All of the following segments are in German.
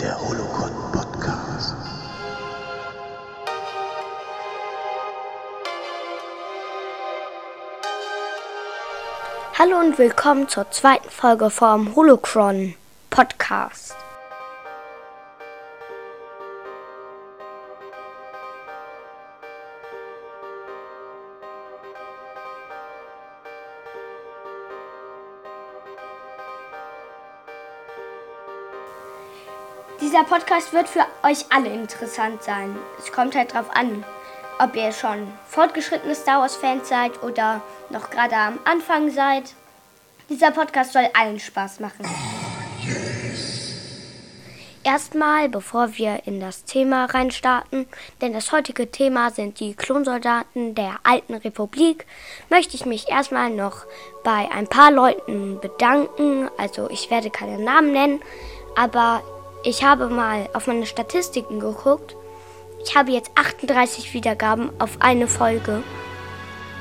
Der Holocron Podcast. Hallo und willkommen zur zweiten Folge vom Holocron Podcast. Dieser Podcast wird für euch alle interessant sein. Es kommt halt drauf an, ob ihr schon fortgeschrittene Star Wars-Fans seid oder noch gerade am Anfang seid. Dieser Podcast soll allen Spaß machen. Erstmal, bevor wir in das Thema reinstarten, denn das heutige Thema sind die Klonsoldaten der alten Republik, möchte ich mich erstmal noch bei ein paar Leuten bedanken. Also ich werde keine Namen nennen, aber ich habe mal auf meine Statistiken geguckt. Ich habe jetzt 38 Wiedergaben auf eine Folge.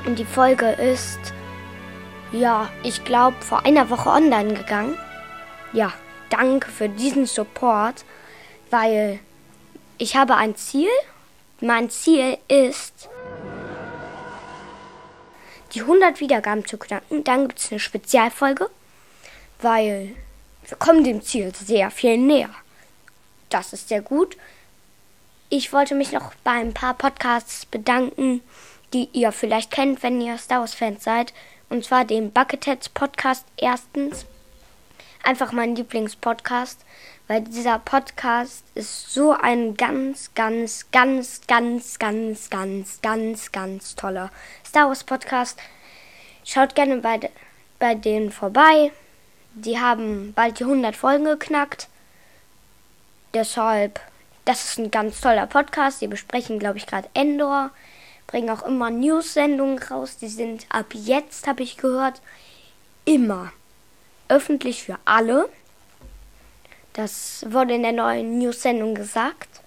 Und die Folge ist, ja, ich glaube, vor einer Woche online gegangen. Ja, danke für diesen Support, weil ich habe ein Ziel. Mein Ziel ist, die 100 Wiedergaben zu knacken. Dann gibt es eine Spezialfolge, weil wir kommen dem Ziel sehr viel näher. Das ist sehr gut. Ich wollte mich noch bei ein paar Podcasts bedanken, die ihr vielleicht kennt, wenn ihr Star Wars-Fans seid. Und zwar dem Bucketheads Podcast erstens. Einfach mein Lieblingspodcast, weil dieser Podcast ist so ein ganz, ganz, ganz, ganz, ganz, ganz, ganz, ganz toller Star Wars Podcast. Schaut gerne bei, bei denen vorbei. Die haben bald die 100 Folgen geknackt. Deshalb, das ist ein ganz toller Podcast. Die besprechen, glaube ich, gerade Endor. Bringen auch immer News-Sendungen raus. Die sind ab jetzt, habe ich gehört, immer öffentlich für alle. Das wurde in der neuen News-Sendung gesagt.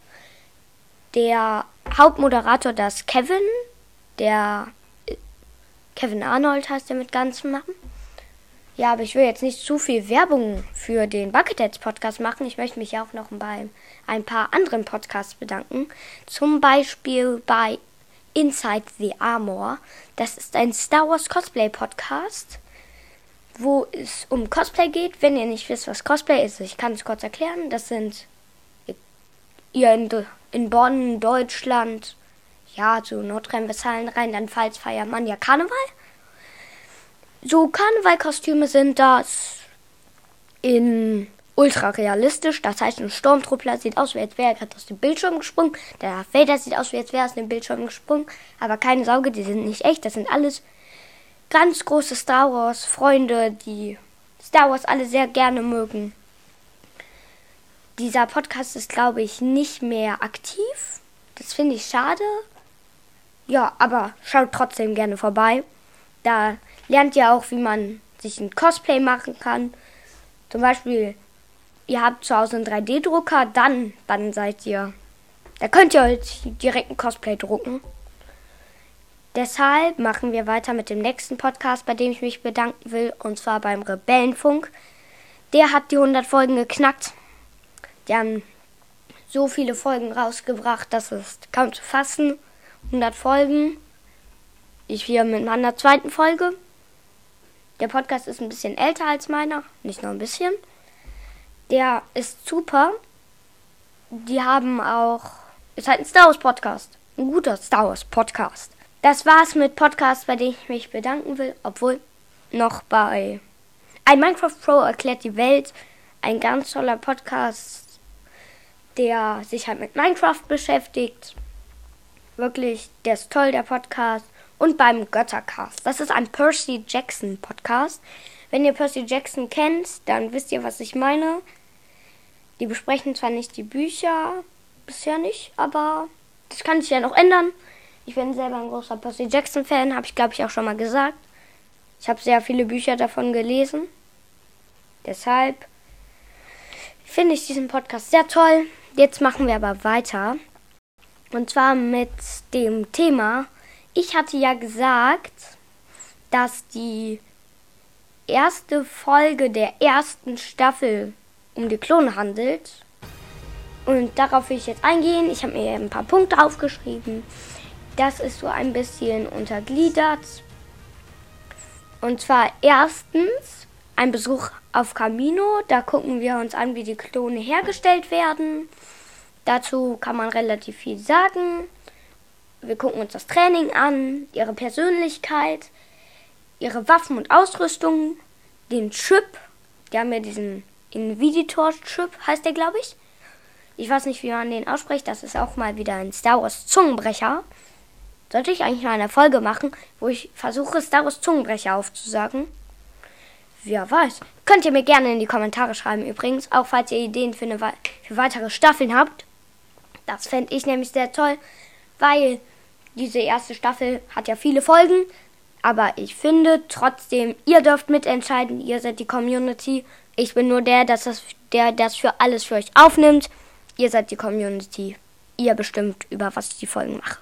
Der Hauptmoderator, das Kevin, der Kevin Arnold heißt er mit ganzem Namen. Ja, aber ich will jetzt nicht zu viel Werbung für den Bucketheads Podcast machen. Ich möchte mich auch noch bei ein paar anderen Podcasts bedanken. Zum Beispiel bei Inside the Armor. Das ist ein Star Wars Cosplay Podcast, wo es um Cosplay geht. Wenn ihr nicht wisst, was Cosplay ist, ich kann es kurz erklären. Das sind ihr in, in Bonn, Deutschland, ja, zu Nordrhein-Westfalen, Rheinland-Pfalz feiert man ja Karneval so Karnevalkostüme sind das in ultra realistisch. Das heißt, ein Sturmtruppler sieht aus, wie als wäre er gerade aus dem Bildschirm gesprungen. Der Vader sieht aus, wie als wäre er aus dem Bildschirm gesprungen. Aber keine Sorge, die sind nicht echt. Das sind alles ganz große Star Wars Freunde, die Star Wars alle sehr gerne mögen. Dieser Podcast ist, glaube ich, nicht mehr aktiv. Das finde ich schade. Ja, aber schaut trotzdem gerne vorbei. Da lernt ihr auch, wie man sich ein Cosplay machen kann. Zum Beispiel, ihr habt zu Hause einen 3D-Drucker, dann, dann seid ihr. Da könnt ihr halt direkt ein Cosplay drucken. Deshalb machen wir weiter mit dem nächsten Podcast, bei dem ich mich bedanken will, und zwar beim Rebellenfunk. Der hat die 100 Folgen geknackt. Die haben so viele Folgen rausgebracht, das ist kaum zu fassen. 100 Folgen. Ich hier mit meiner zweiten Folge. Der Podcast ist ein bisschen älter als meiner, nicht nur ein bisschen. Der ist super. Die haben auch. Ist halt ein Star Wars Podcast. Ein guter Star Wars Podcast. Das war's mit Podcasts, bei denen ich mich bedanken will. Obwohl noch bei ein Minecraft Pro erklärt die Welt. Ein ganz toller Podcast, der sich halt mit Minecraft beschäftigt. Wirklich, der ist toll, der Podcast und beim Göttercast. Das ist ein Percy Jackson Podcast. Wenn ihr Percy Jackson kennt, dann wisst ihr, was ich meine. Die besprechen zwar nicht die Bücher, bisher nicht, aber das kann sich ja noch ändern. Ich bin selber ein großer Percy Jackson Fan, habe ich glaube ich auch schon mal gesagt. Ich habe sehr viele Bücher davon gelesen. Deshalb finde ich diesen Podcast sehr toll. Jetzt machen wir aber weiter. Und zwar mit dem Thema ich hatte ja gesagt, dass die erste Folge der ersten Staffel um die Klone handelt. Und darauf will ich jetzt eingehen. Ich habe mir ein paar Punkte aufgeschrieben. Das ist so ein bisschen untergliedert. Und zwar erstens ein Besuch auf Camino. Da gucken wir uns an, wie die Klone hergestellt werden. Dazu kann man relativ viel sagen. Wir gucken uns das Training an, ihre Persönlichkeit, ihre Waffen und Ausrüstung, den Chip. Die haben ja diesen Inviditor-Chip, heißt der, glaube ich. Ich weiß nicht, wie man den ausspricht. Das ist auch mal wieder ein Star Wars Zungenbrecher. Sollte ich eigentlich mal eine Folge machen, wo ich versuche, Star Wars Zungenbrecher aufzusagen? Wer weiß. Könnt ihr mir gerne in die Kommentare schreiben übrigens, auch falls ihr Ideen für, eine, für weitere Staffeln habt. Das fände ich nämlich sehr toll, weil diese erste Staffel hat ja viele Folgen. Aber ich finde trotzdem, ihr dürft mitentscheiden, ihr seid die Community. Ich bin nur der, dass das, der das für alles für euch aufnimmt. Ihr seid die Community. Ihr bestimmt, über was ich die Folgen mache.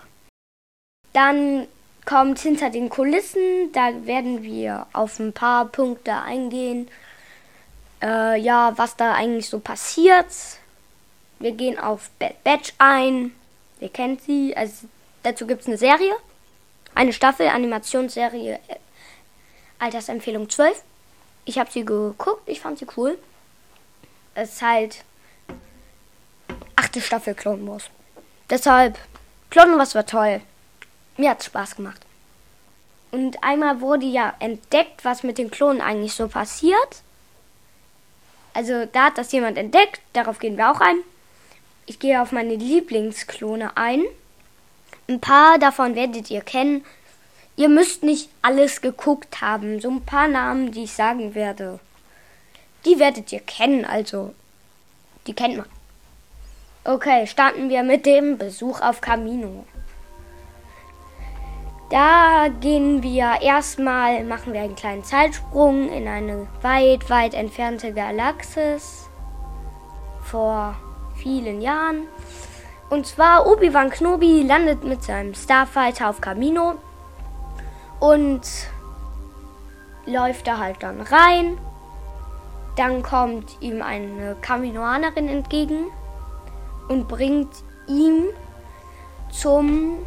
Dann kommt hinter den Kulissen. Da werden wir auf ein paar Punkte eingehen. Äh, ja, was da eigentlich so passiert. Wir gehen auf Bad Batch ein. Ihr kennt sie. Also dazu gibt es eine Serie. Eine Staffel, Animationsserie. Äh, Altersempfehlung 12. Ich habe sie geguckt. Ich fand sie cool. Es ist halt achte Staffel Clone Wars. Deshalb, Clone Wars war toll. Mir hat's Spaß gemacht. Und einmal wurde ja entdeckt, was mit den Klonen eigentlich so passiert. Also da hat das jemand entdeckt, darauf gehen wir auch ein. Ich gehe auf meine Lieblingsklone ein. Ein paar davon werdet ihr kennen. Ihr müsst nicht alles geguckt haben. So ein paar Namen, die ich sagen werde. Die werdet ihr kennen, also. Die kennt man. Okay, starten wir mit dem Besuch auf Camino. Da gehen wir erstmal, machen wir einen kleinen Zeitsprung in eine weit, weit entfernte Galaxis vor vielen Jahren. Und zwar Obi-Wan Kenobi landet mit seinem Starfighter auf Camino und läuft da halt dann rein. Dann kommt ihm eine Kaminoanerin entgegen und bringt ihn zum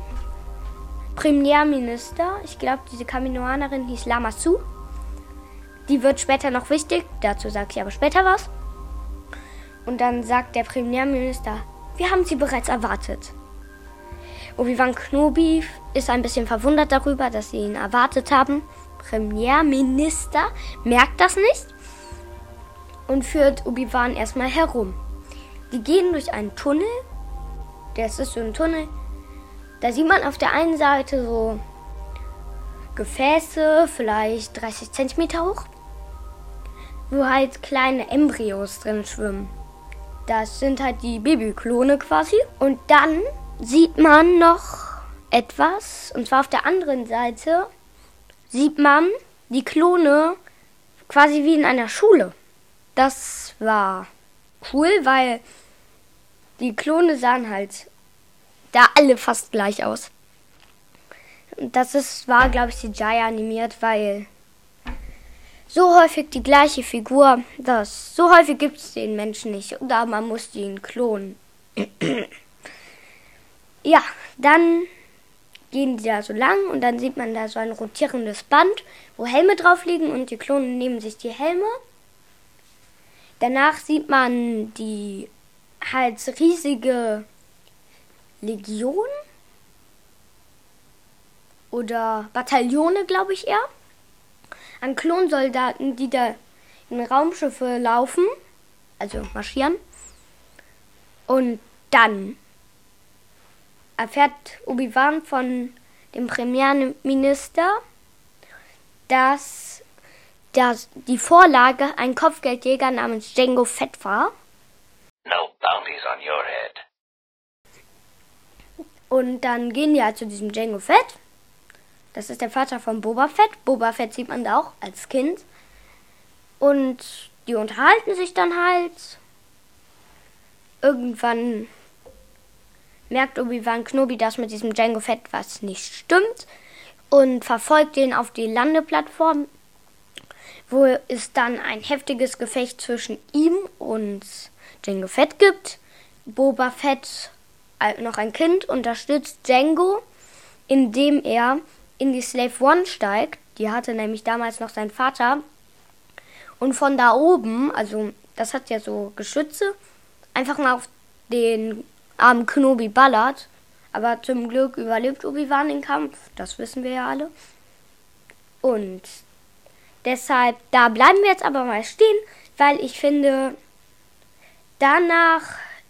Premierminister. Ich glaube, diese Kaminoanerin hieß Lama Su. Die wird später noch wichtig. Dazu sage ich aber später was. Und dann sagt der Premierminister, wir haben sie bereits erwartet. Obi-Wan Knobi ist ein bisschen verwundert darüber, dass sie ihn erwartet haben. Premierminister merkt das nicht und führt Obi-Wan erstmal herum. Die gehen durch einen Tunnel. Das ist so ein Tunnel, da sieht man auf der einen Seite so Gefäße, vielleicht 30 cm hoch, wo halt kleine Embryos drin schwimmen. Das sind halt die Babyklone quasi. Und dann sieht man noch etwas, und zwar auf der anderen Seite sieht man die Klone quasi wie in einer Schule. Das war cool, weil die Klone sahen halt da alle fast gleich aus. Das ist, war, glaube ich, CGI animiert, weil so häufig die gleiche Figur, das so häufig gibt es den Menschen nicht. Oder man muss ihn klonen. ja, dann gehen die da so lang und dann sieht man da so ein rotierendes Band, wo Helme drauf liegen und die Klonen nehmen sich die Helme. Danach sieht man die halt riesige Legion oder Bataillone, glaube ich eher, an Klonsoldaten, die da in Raumschiffe laufen, also marschieren. Und dann erfährt Obi-Wan von dem Premierminister, dass, dass die Vorlage ein Kopfgeldjäger namens Django Fett war. No bounties on your head. Und dann gehen die halt zu diesem Django Fett. Das ist der Vater von Boba Fett. Boba Fett sieht man da auch als Kind. Und die unterhalten sich dann halt. Irgendwann merkt Obi-Wan Knobi, dass mit diesem Django Fett was nicht stimmt. Und verfolgt ihn auf die Landeplattform, wo es dann ein heftiges Gefecht zwischen ihm und Django Fett gibt. Boba Fett äh, noch ein Kind unterstützt Django, indem er in die Slave One steigt. Die hatte nämlich damals noch sein Vater. Und von da oben, also das hat ja so Geschütze, einfach mal auf den armen Knobi ballert. Aber zum Glück überlebt Obi-Wan den Kampf. Das wissen wir ja alle. Und deshalb, da bleiben wir jetzt aber mal stehen, weil ich finde, danach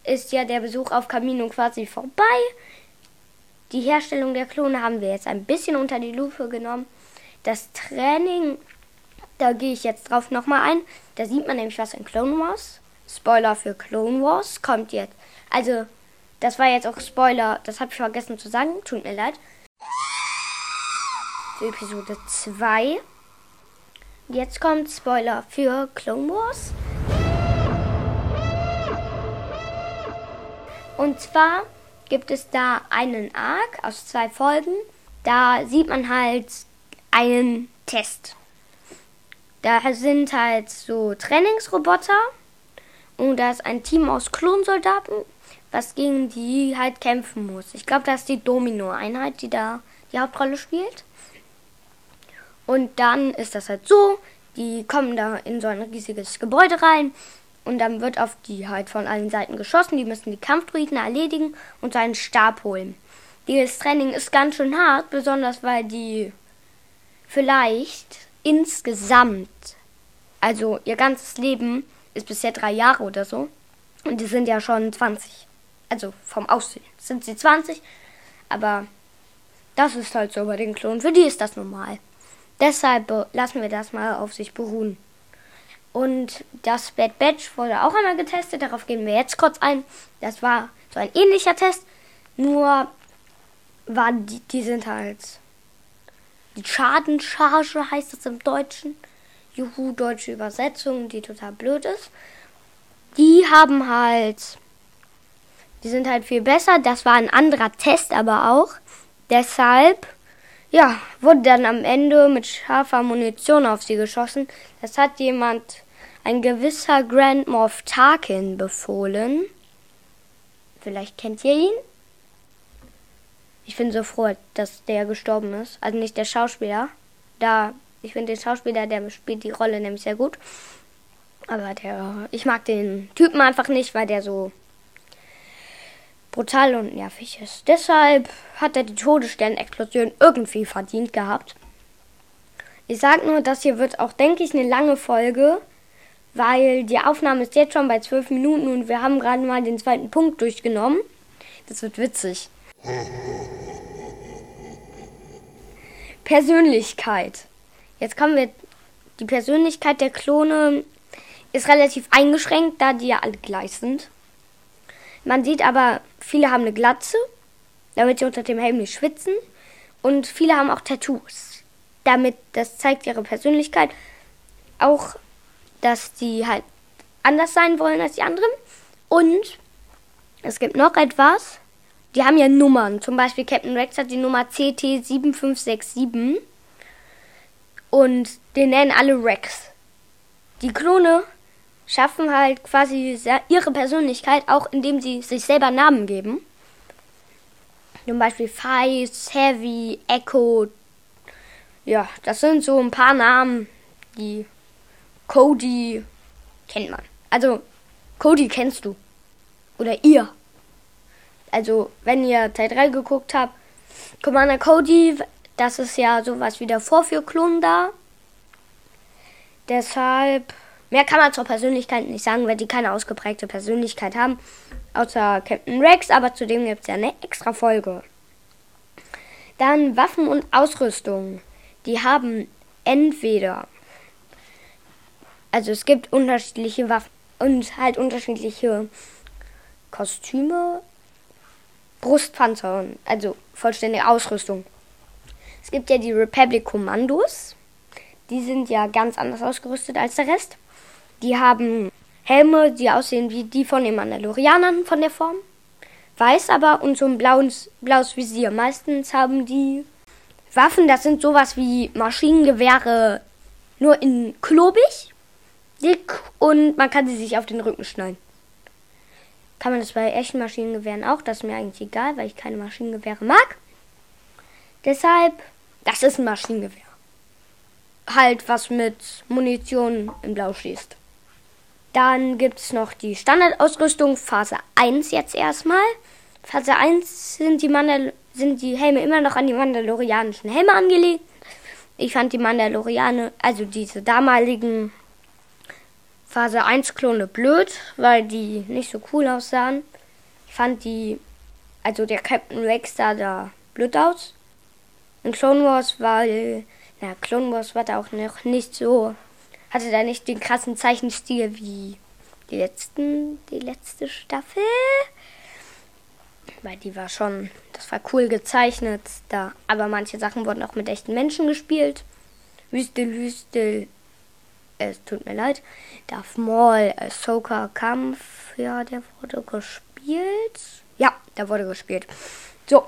ist ja der Besuch auf Camino quasi vorbei. Die Herstellung der Klone haben wir jetzt ein bisschen unter die Lupe genommen. Das Training, da gehe ich jetzt drauf nochmal ein. Da sieht man nämlich was in Clone Wars. Spoiler für Clone Wars kommt jetzt. Also, das war jetzt auch Spoiler, das habe ich vergessen zu sagen, tut mir leid. Für Episode 2. Jetzt kommt Spoiler für Clone Wars. Und zwar gibt es da einen Arc aus zwei Folgen. Da sieht man halt einen Test. Da sind halt so Trainingsroboter und da ist ein Team aus Klonsoldaten, was gegen die halt kämpfen muss. Ich glaube, das ist die Domino-Einheit, die da die Hauptrolle spielt. Und dann ist das halt so, die kommen da in so ein riesiges Gebäude rein und dann wird auf die halt von allen Seiten geschossen. Die müssen die Kampfdruiden erledigen und seinen Stab holen. Dieses Training ist ganz schön hart, besonders weil die vielleicht insgesamt, also ihr ganzes Leben ist bisher drei Jahre oder so. Und die sind ja schon 20. Also vom Aussehen sind sie 20. Aber das ist halt so bei den Klonen. Für die ist das normal. Deshalb lassen wir das mal auf sich beruhen. Und das Bad Batch wurde auch einmal getestet. Darauf gehen wir jetzt kurz ein. Das war so ein ähnlicher Test. Nur waren die, die sind halt. Die Schadencharge heißt es im Deutschen. Juhu, deutsche Übersetzung, die total blöd ist. Die haben halt. Die sind halt viel besser. Das war ein anderer Test aber auch. Deshalb ja, wurde dann am Ende mit scharfer Munition auf sie geschossen. Das hat jemand, ein gewisser Grand Moff Tarkin, befohlen. Vielleicht kennt ihr ihn? Ich bin so froh, dass der gestorben ist. Also nicht der Schauspieler. Da, ich finde den Schauspieler, der spielt die Rolle nämlich sehr gut. Aber der, ich mag den Typen einfach nicht, weil der so brutal und nervig ist. Deshalb hat er die Todessternexplosion irgendwie verdient gehabt. Ich sag nur, das hier wird auch, denke ich, eine lange Folge, weil die Aufnahme ist jetzt schon bei zwölf Minuten und wir haben gerade mal den zweiten Punkt durchgenommen. Das wird witzig. Persönlichkeit. Jetzt kommen wir. Die Persönlichkeit der Klone ist relativ eingeschränkt, da die ja alle gleich sind. Man sieht aber, viele haben eine Glatze, damit sie unter dem Helm nicht schwitzen. Und viele haben auch Tattoos. Damit, das zeigt ihre Persönlichkeit. Auch, dass sie halt anders sein wollen als die anderen. Und es gibt noch etwas. Die haben ja Nummern. Zum Beispiel Captain Rex hat die Nummer CT7567. Und den nennen alle Rex. Die Klone schaffen halt quasi ihre Persönlichkeit, auch indem sie sich selber Namen geben. Zum Beispiel Feist, Heavy, Echo. Ja, das sind so ein paar Namen, die Cody kennt man. Also, Cody kennst du. Oder ihr. Also, wenn ihr Teil 3 geguckt habt, Commander Cody, das ist ja sowas wie der Vorführklon da. Deshalb Mehr kann man zur Persönlichkeit nicht sagen, weil die keine ausgeprägte Persönlichkeit haben. Außer Captain Rex, aber zudem gibt es ja eine extra Folge. Dann Waffen und Ausrüstung. Die haben entweder. Also es gibt unterschiedliche Waffen und halt unterschiedliche Kostüme, Brustpanzer, also vollständige Ausrüstung. Es gibt ja die Republic Kommandos. Die sind ja ganz anders ausgerüstet als der Rest. Die haben Helme, die aussehen wie die von den Mandalorianern von der Form. Weiß aber und so ein blaues, blaues Visier. Meistens haben die Waffen, das sind sowas wie Maschinengewehre, nur in klobig, dick und man kann sie sich auf den Rücken schneiden. kann man das bei echten Maschinengewehren auch. Das ist mir eigentlich egal, weil ich keine Maschinengewehre mag. Deshalb, das ist ein Maschinengewehr. Halt, was mit Munition in Blau schießt. Dann gibt es noch die Standardausrüstung, Phase 1 jetzt erstmal. Phase 1 sind die, Mandal sind die Helme immer noch an die mandalorianischen Helme angelegt. Ich fand die Mandalorianer, also diese damaligen Phase 1 Klone blöd, weil die nicht so cool aussahen. Ich fand die, also der Captain Rex sah da blöd aus. In Clone Wars war, na, Clone Wars war da auch noch nicht so, hatte da nicht den krassen Zeichenstil wie die letzten, die letzte Staffel. Weil die war schon, das war cool gezeichnet da. Aber manche Sachen wurden auch mit echten Menschen gespielt. Wüstel, Wüstel, es tut mir leid. Darth Maul, Ahsoka Kampf, ja, der wurde gespielt. Ja, der wurde gespielt. So,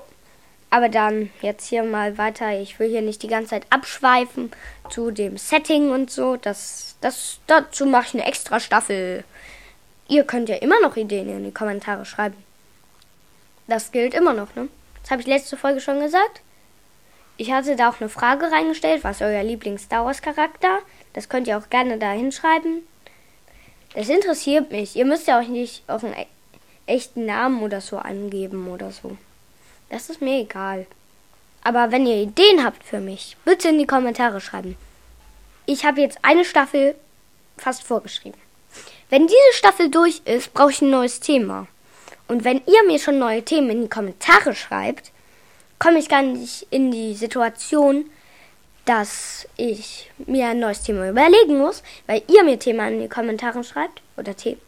aber dann jetzt hier mal weiter. Ich will hier nicht die ganze Zeit abschweifen zu dem Setting und so. Das, das, dazu mache ich eine extra Staffel. Ihr könnt ja immer noch Ideen in die Kommentare schreiben. Das gilt immer noch, ne? Das habe ich letzte Folge schon gesagt. Ich hatte da auch eine Frage reingestellt, was euer Lieblings-Star Wars-Charakter? Das könnt ihr auch gerne da hinschreiben. Das interessiert mich. Ihr müsst ja auch nicht euren e echten Namen oder so angeben oder so. Das ist mir egal. Aber wenn ihr Ideen habt für mich, bitte in die Kommentare schreiben. Ich habe jetzt eine Staffel fast vorgeschrieben. Wenn diese Staffel durch ist, brauche ich ein neues Thema. Und wenn ihr mir schon neue Themen in die Kommentare schreibt, komme ich gar nicht in die Situation, dass ich mir ein neues Thema überlegen muss, weil ihr mir Themen in die Kommentare schreibt oder Themen.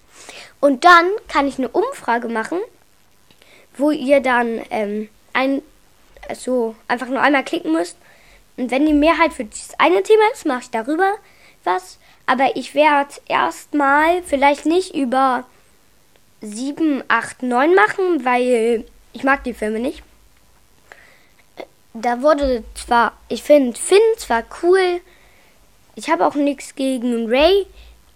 Und dann kann ich eine Umfrage machen, wo ihr dann ähm, ein, also einfach nur einmal klicken müsst. Und wenn die Mehrheit für dieses eine Thema ist, mache ich darüber was. Aber ich werde erstmal vielleicht nicht über 7, 8, 9 machen, weil ich mag die Filme nicht da wurde zwar, ich finde Finn zwar cool, ich habe auch nichts gegen Ray,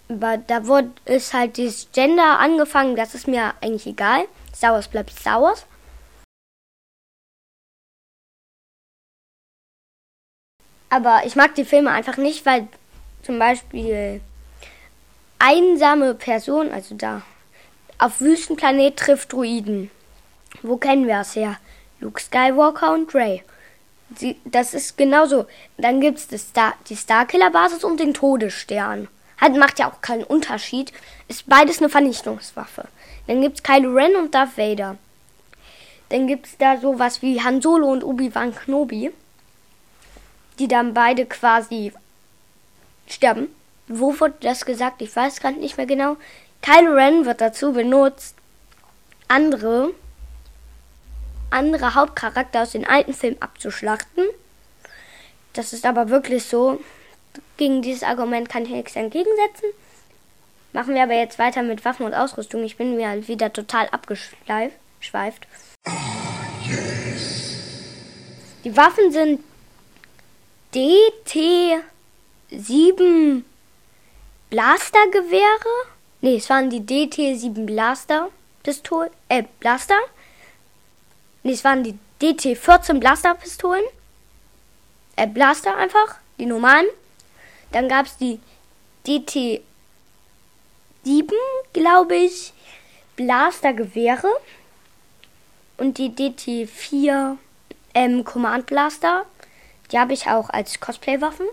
aber da wurde ist halt dieses Gender angefangen, das ist mir eigentlich egal. Star bleibt Star. Aber ich mag die Filme einfach nicht, weil zum Beispiel einsame Person, also da auf Wüstenplanet trifft Druiden. Wo kennen wir es her? Luke Skywalker und Ray. Sie, das ist genauso. Dann gibt es Star, die Starkiller-Basis und den Todesstern. Halt macht ja auch keinen Unterschied. Ist beides eine Vernichtungswaffe. Dann gibt es Kylo Ren und Darth Vader. Dann gibt es da sowas wie Han Solo und Obi-Wan Kenobi. Die dann beide quasi sterben. Wo wurde das gesagt? Ich weiß gerade nicht mehr genau. Kylo Ren wird dazu benutzt, andere andere Hauptcharakter aus den alten Filmen abzuschlachten. Das ist aber wirklich so. Gegen dieses Argument kann ich nichts entgegensetzen. Machen wir aber jetzt weiter mit Waffen und Ausrüstung. Ich bin mir wieder total abgeschweift. Die Waffen sind DT7 Blastergewehre. Ne, es waren die DT7 Blaster Pistol äh Blaster. Nee, es waren die DT14 Blaster-Pistolen. Äh, Blaster einfach, die normalen. Dann gab es die DT7, glaube ich, Blaster-Gewehre. Und die DT4 ähm, Command Blaster. Die habe ich auch als Cosplay-Waffen.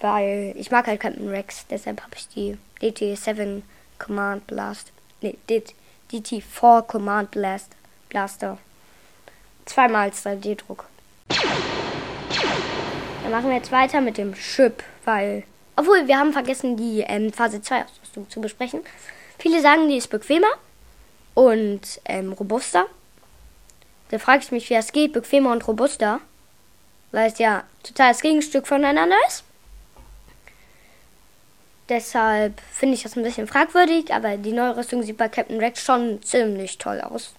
Weil ich mag halt Captain Rex, deshalb habe ich die DT7 Command Blast. Nee, DT4 Command Blast Blaster. Zweimal als 3D-Druck. Machen wir jetzt weiter mit dem Chip, weil. Obwohl, wir haben vergessen, die ähm, Phase 2 Ausrüstung zu besprechen. Viele sagen, die ist bequemer und ähm, robuster. Da frage ich mich, wie das geht, bequemer und robuster. Weil es ja total das Gegenstück voneinander ist. Deshalb finde ich das ein bisschen fragwürdig, aber die neue Rüstung sieht bei Captain Rex schon ziemlich toll aus.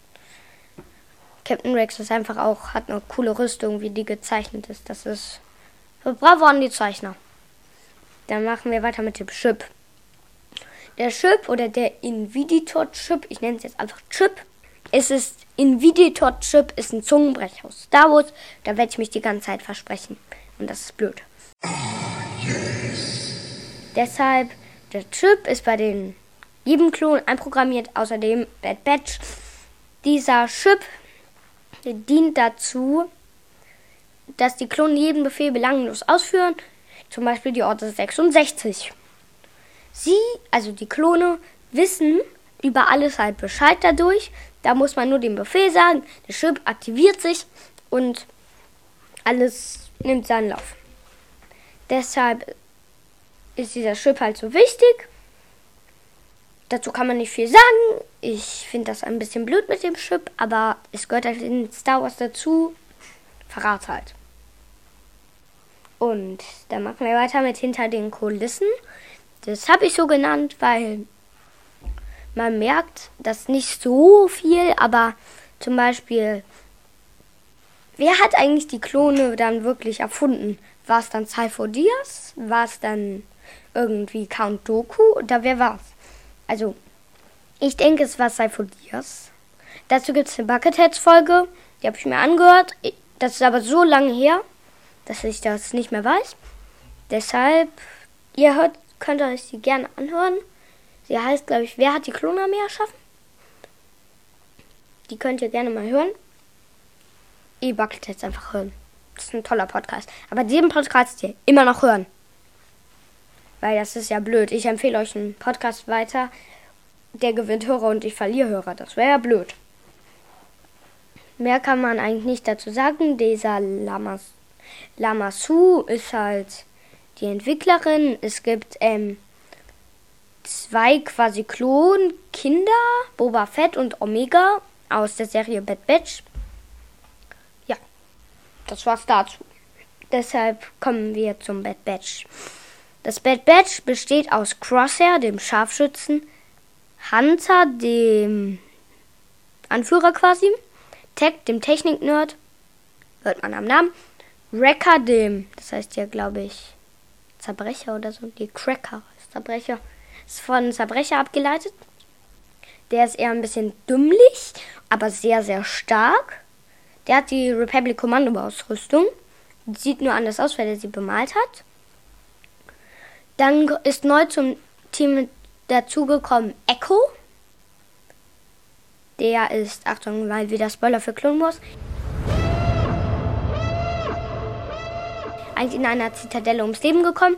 Captain Rex ist einfach auch, hat eine coole Rüstung, wie die gezeichnet ist. Das ist. Bravo an die Zeichner. Dann machen wir weiter mit dem Chip. Der Chip oder der Inviditor-Chip, ich nenne es jetzt einfach Chip, es ist Inviditor-Chip, ist ein Zungenbrecher aus Star Wars. Da werde ich mich die ganze Zeit versprechen. Und das ist blöd. Deshalb, der Chip ist bei den jedem Klon einprogrammiert, außerdem Bad Batch. Dieser Chip dient dazu, dass die Klonen jeden Befehl belanglos ausführen, zum Beispiel die Orte 66. Sie, also die Klone, wissen über alles halt Bescheid dadurch. Da muss man nur den Befehl sagen, der Chip aktiviert sich und alles nimmt seinen Lauf. Deshalb ist dieser Chip halt so wichtig. Dazu kann man nicht viel sagen. Ich finde das ein bisschen blöd mit dem Chip, aber es gehört halt in Star Wars dazu. Verrat halt. Und dann machen wir weiter mit hinter den Kulissen. Das habe ich so genannt, weil man merkt, dass nicht so viel, aber zum Beispiel, wer hat eigentlich die Klone dann wirklich erfunden? War es dann Cypher Diaz? War es dann irgendwie Count Doku? Oder wer war's? Also, ich denke, es war Cypher Diaz. Dazu gibt es eine Bucketheads-Folge, die habe ich mir angehört. Das ist aber so lange her, dass ich das nicht mehr weiß. Deshalb, ihr hört, könnt euch die gerne anhören. Sie heißt, glaube ich, Wer hat die Klonarmee erschaffen? Die könnt ihr gerne mal hören. Ihr buckelt jetzt einfach hören. Das ist ein toller Podcast. Aber diesen Podcast hier immer noch hören. Weil das ist ja blöd. Ich empfehle euch einen Podcast weiter. Der gewinnt Hörer und ich verliere Hörer. Das wäre ja blöd. Mehr kann man eigentlich nicht dazu sagen. Dieser Lamas, Lamasu ist halt die Entwicklerin. Es gibt ähm, zwei quasi Klonkinder, Boba Fett und Omega aus der Serie Bad Batch. Ja, das war's dazu. Deshalb kommen wir zum Bad Batch. Das Bad Batch besteht aus Crosshair, dem Scharfschützen, Hunter, dem Anführer quasi, Tech, dem Technik-Nerd, hört man am Namen, Wrecker, dem, das heißt ja, glaube ich, Zerbrecher oder so, die Cracker, Zerbrecher, ist von Zerbrecher abgeleitet. Der ist eher ein bisschen dümmlich, aber sehr, sehr stark. Der hat die Republic Kommando Ausrüstung. Sieht nur anders aus, weil er sie bemalt hat. Dann ist neu zum Team dazugekommen Echo. Der ist, Achtung, mal wieder Spoiler für Clone Wars. Eigentlich in einer Zitadelle ums Leben gekommen.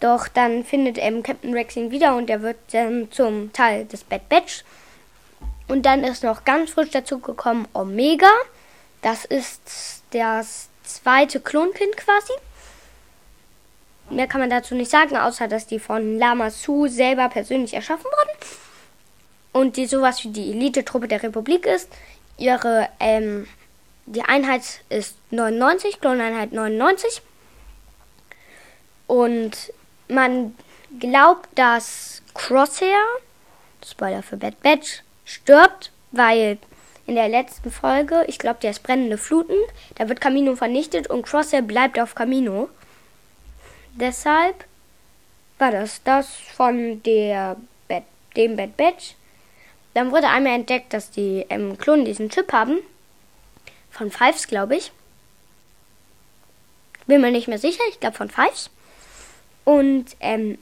Doch dann findet eben Captain Rex ihn wieder und er wird dann zum Teil des Bad Batch. Und dann ist noch ganz frisch dazu gekommen Omega. Das ist das zweite Klonkind quasi. Mehr kann man dazu nicht sagen, außer dass die von Lama Su selber persönlich erschaffen wurden. Und die sowas wie die Elite-Truppe der Republik ist. Ihre, ähm, die Einheit ist 99, Kloneinheit 99. Und man glaubt, dass Crosshair, Spoiler für Bad Batch, stirbt, weil in der letzten Folge, ich glaube, der ist brennende Fluten, da wird Camino vernichtet und Crosshair bleibt auf Camino. Deshalb war das das von der Bad, dem Bad Batch. Dann wurde einmal entdeckt, dass die ähm, Klonen diesen Chip haben. Von Fives, glaube ich. Bin mir nicht mehr sicher, ich glaube von Fives. Und ähm,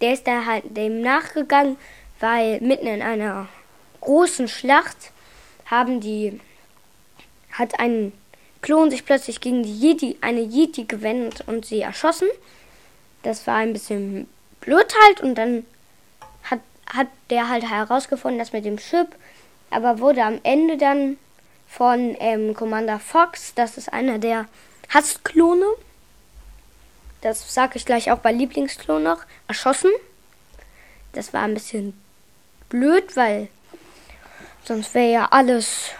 der ist da halt dem nachgegangen, weil mitten in einer großen Schlacht haben die hat ein Klon sich plötzlich gegen die Yeti, eine Yeti gewendet und sie erschossen. Das war ein bisschen blöd halt und dann hat, hat der halt herausgefunden, dass mit dem Chip, aber wurde am Ende dann von ähm, Commander Fox, das ist einer der Hassklone, das sage ich gleich auch bei Lieblingsklon noch, erschossen. Das war ein bisschen blöd, weil sonst wäre ja alles,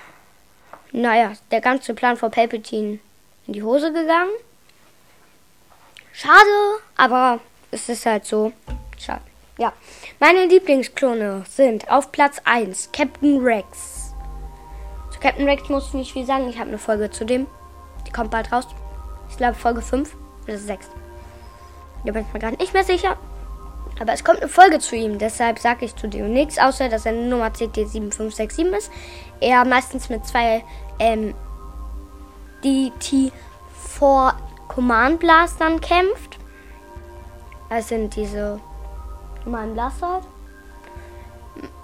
naja, der ganze Plan von Palpatine in die Hose gegangen. Schade, aber es ist halt so. Schade. Ja. Meine Lieblingsklone sind auf Platz 1 Captain Rex. Zu Captain Rex muss ich nicht viel sagen. Ich habe eine Folge zu dem. Die kommt bald raus. Ich glaube Folge 5 oder 6. Da bin ich mir gerade nicht mehr sicher. Aber es kommt eine Folge zu ihm, deshalb sage ich zu dem nichts, außer dass er Nummer CT7567 ist. Er meistens mit zwei ähm, DT4 Command Blastern kämpft. Das sind diese Command Blaster.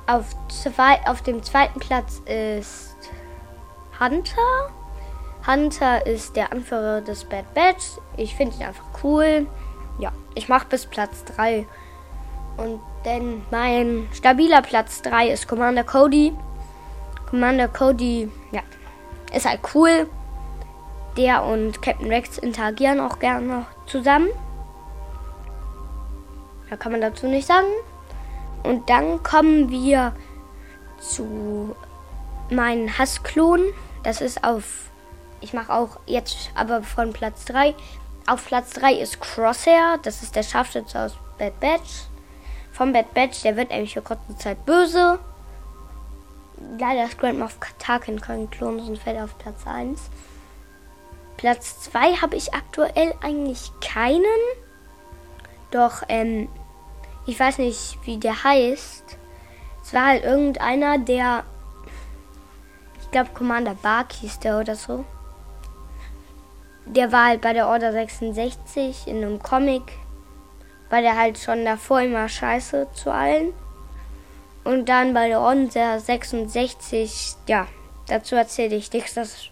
Auf, zwei, auf dem zweiten Platz ist Hunter. Hunter ist der Anführer des Bad Batch. Ich finde ihn einfach cool. Ja, ich mache bis Platz 3. Und denn mein stabiler Platz 3 ist Commander Cody. Commander Cody, ja, ist halt cool. Der und Captain Rex interagieren auch gerne noch zusammen. Da kann man dazu nicht sagen. Und dann kommen wir zu meinen Hassklon. Das ist auf. Ich mache auch jetzt aber von Platz 3. Auf Platz 3 ist Crosshair. Das ist der Scharfschütze aus Bad Batch vom Bad Batch, der wird eigentlich für kurze Zeit böse. Leider ist Grand Moff Tarkin kein Klon, sonst fällt auf Platz 1. Platz 2 habe ich aktuell eigentlich keinen. Doch, ähm, ich weiß nicht, wie der heißt. Es war halt irgendeiner, der. Ich glaube, Commander Bark hieß der oder so. Der war halt bei der Order 66 in einem Comic war der halt schon davor immer scheiße zu allen. Und dann bei der Onser 66, ja, dazu erzähle ich nichts. Das,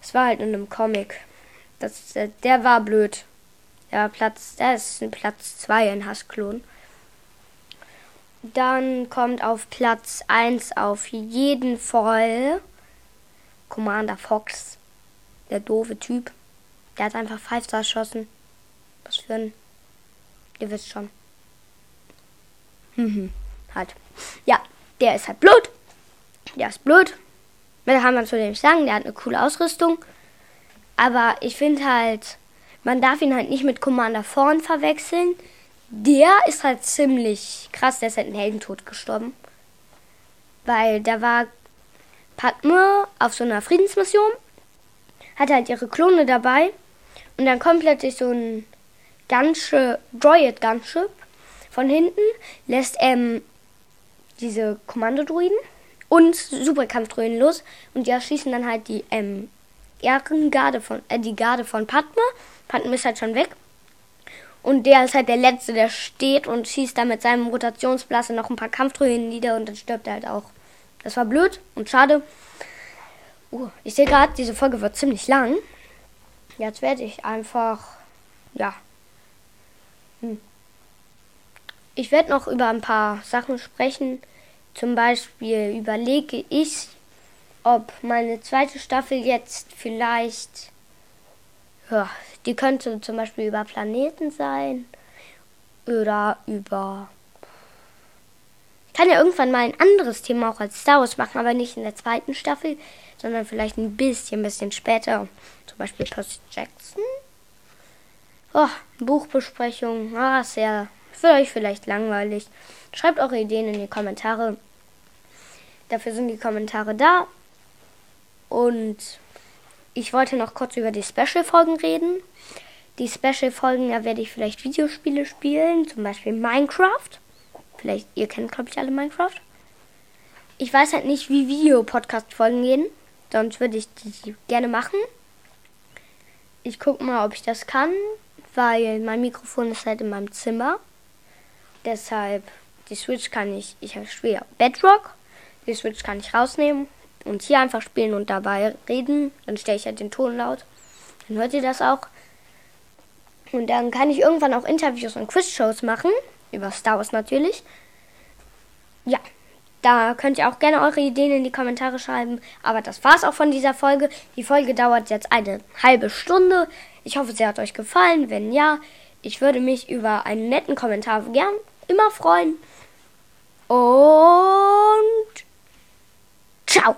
das war halt in einem Comic. Das, der war blöd. Der Platz, der ist ein Platz 2 in Hassklon. Dann kommt auf Platz 1 auf jeden Fall Commander Fox. Der doofe Typ. Der hat einfach Five Star erschossen. Was für ein Ihr wisst schon. Mhm. Halt. Ja, der ist halt blöd. Der ist blöd. Da kann man zu dem sagen, der hat eine coole Ausrüstung. Aber ich finde halt, man darf ihn halt nicht mit Commander Vorn verwechseln. Der ist halt ziemlich krass, der ist halt einen Heldentod gestorben. Weil da war Padme auf so einer Friedensmission, hatte halt ihre Klone dabei und dann kommt plötzlich so ein Gunship, Droid Gunship von hinten lässt ähm, diese Kommandodruiden und Superkampfdruiden los und die erschießen dann halt die ähm, Ehrengarde von äh, die Garde von Padme. Padme ist halt schon weg. Und der ist halt der Letzte, der steht und schießt da mit seinem Rotationsblaster noch ein paar Kampfdruiden nieder und dann stirbt er halt auch. Das war blöd und schade. Uh, ich sehe gerade, diese Folge wird ziemlich lang. Jetzt werde ich einfach, ja, hm. Ich werde noch über ein paar Sachen sprechen. Zum Beispiel überlege ich, ob meine zweite Staffel jetzt vielleicht, ja, die könnte zum Beispiel über Planeten sein oder über. Ich kann ja irgendwann mal ein anderes Thema auch als Star Wars machen, aber nicht in der zweiten Staffel, sondern vielleicht ein bisschen, bisschen später. Zum Beispiel Percy Jackson. Oh, Buchbesprechung. Ah, sehr. Für euch vielleicht langweilig. Schreibt eure Ideen in die Kommentare. Dafür sind die Kommentare da. Und ich wollte noch kurz über die Special-Folgen reden. Die Special-Folgen, da werde ich vielleicht Videospiele spielen, zum Beispiel Minecraft. Vielleicht, ihr kennt, glaube ich, alle Minecraft. Ich weiß halt nicht, wie Video-Podcast-Folgen gehen. Sonst würde ich die gerne machen. Ich gucke mal, ob ich das kann weil mein Mikrofon ist halt in meinem Zimmer. Deshalb, die Switch kann ich, ich spiele Bedrock, die Switch kann ich rausnehmen und hier einfach spielen und dabei reden. Dann stelle ich halt den Ton laut. Dann hört ihr das auch. Und dann kann ich irgendwann auch Interviews und Quizshows machen. Über Star Wars natürlich. Ja, da könnt ihr auch gerne eure Ideen in die Kommentare schreiben. Aber das war's auch von dieser Folge. Die Folge dauert jetzt eine halbe Stunde. Ich hoffe, sie hat euch gefallen. Wenn ja, ich würde mich über einen netten Kommentar gern immer freuen. Und ciao.